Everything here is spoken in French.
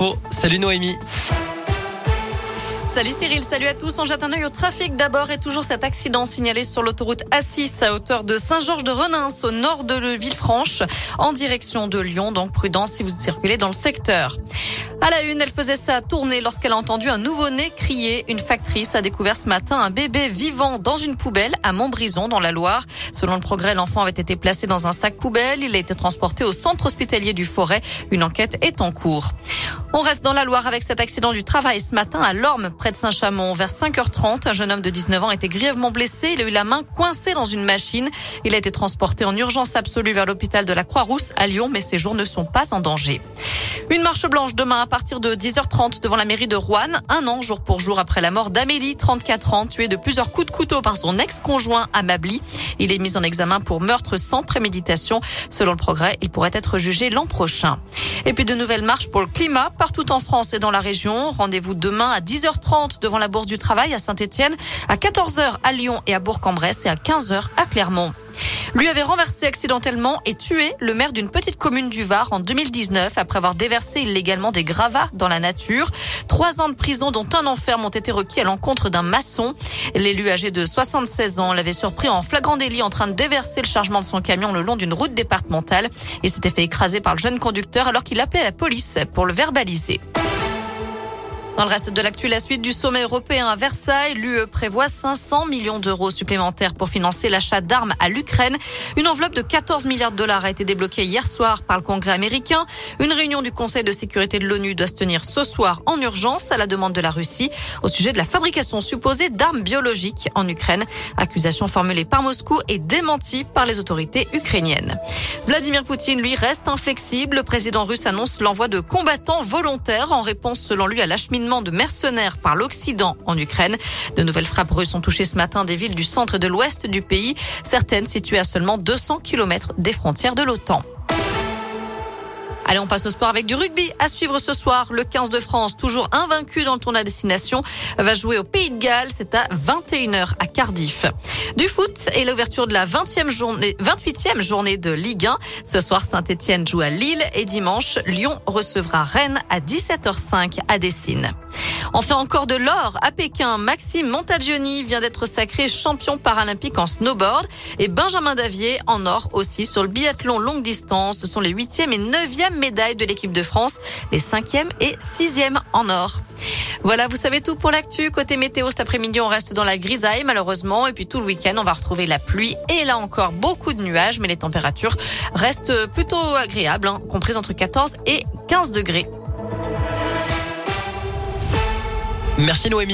Oh, salut Noémie. Salut Cyril, salut à tous. On jette un œil au trafic d'abord et toujours cet accident signalé sur l'autoroute A6 à hauteur de Saint-Georges de Renins au nord de Villefranche en direction de Lyon. Donc prudence si vous circulez dans le secteur. À la une, elle faisait sa tournée lorsqu'elle a entendu un nouveau-né crier. Une factrice a découvert ce matin un bébé vivant dans une poubelle à Montbrison dans la Loire. Selon le progrès, l'enfant avait été placé dans un sac poubelle. Il a été transporté au centre hospitalier du Forêt. Une enquête est en cours. On reste dans la Loire avec cet accident du travail ce matin à Lorme, près de Saint-Chamond. Vers 5h30, un jeune homme de 19 ans était grièvement blessé. Il a eu la main coincée dans une machine. Il a été transporté en urgence absolue vers l'hôpital de la Croix-Rousse à Lyon, mais ses jours ne sont pas en danger. Une marche blanche demain à partir de 10h30 devant la mairie de Rouen, un an jour pour jour après la mort d'Amélie, 34 ans, tuée de plusieurs coups de couteau par son ex-conjoint à. Il est mis en examen pour meurtre sans préméditation. Selon le progrès, il pourrait être jugé l'an prochain. Et puis de nouvelles marches pour le climat partout en France et dans la région. Rendez-vous demain à 10h30 devant la Bourse du Travail à Saint-Etienne, à 14h à Lyon et à Bourg-en-Bresse et à 15h à Clermont lui avait renversé accidentellement et tué le maire d'une petite commune du Var en 2019 après avoir déversé illégalement des gravats dans la nature. Trois ans de prison dont un enferme ont été requis à l'encontre d'un maçon. L'élu âgé de 76 ans l'avait surpris en flagrant délit en train de déverser le chargement de son camion le long d'une route départementale et s'était fait écraser par le jeune conducteur alors qu'il appelait la police pour le verbaliser. Dans le reste de l'actu, la suite du sommet européen à Versailles, l'UE prévoit 500 millions d'euros supplémentaires pour financer l'achat d'armes à l'Ukraine. Une enveloppe de 14 milliards de dollars a été débloquée hier soir par le Congrès américain. Une réunion du Conseil de sécurité de l'ONU doit se tenir ce soir en urgence à la demande de la Russie au sujet de la fabrication supposée d'armes biologiques en Ukraine. Accusation formulée par Moscou et démentie par les autorités ukrainiennes. Vladimir Poutine, lui, reste inflexible. Le président russe annonce l'envoi de combattants volontaires en réponse, selon lui, à l'acheminement de mercenaires par l'Occident en Ukraine. De nouvelles frappes russes ont touché ce matin des villes du centre et de l'ouest du pays, certaines situées à seulement 200 km des frontières de l'OTAN. Allez, on passe au sport avec du rugby. À suivre ce soir, le 15 de France, toujours invaincu dans le tournoi destination, va jouer au Pays de Galles. C'est à 21h à Cardiff. Du foot et l'ouverture de la 20e journée, 28e journée de Ligue 1. Ce soir, Saint-Etienne joue à Lille et dimanche, Lyon recevra Rennes à 17h05 à Dessine. Enfin, encore de l'or à Pékin. Maxime Montagioni vient d'être sacré champion paralympique en snowboard et Benjamin Davier en or aussi sur le biathlon longue distance. Ce sont les huitième et neuvième médailles de l'équipe de France, les cinquième et sixième en or. Voilà, vous savez tout pour l'actu. Côté météo, cet après-midi, on reste dans la grisaille, malheureusement. Et puis tout le week-end, on va retrouver la pluie. Et là encore, beaucoup de nuages, mais les températures restent plutôt agréables, hein, comprises entre 14 et 15 degrés. Merci Noémie.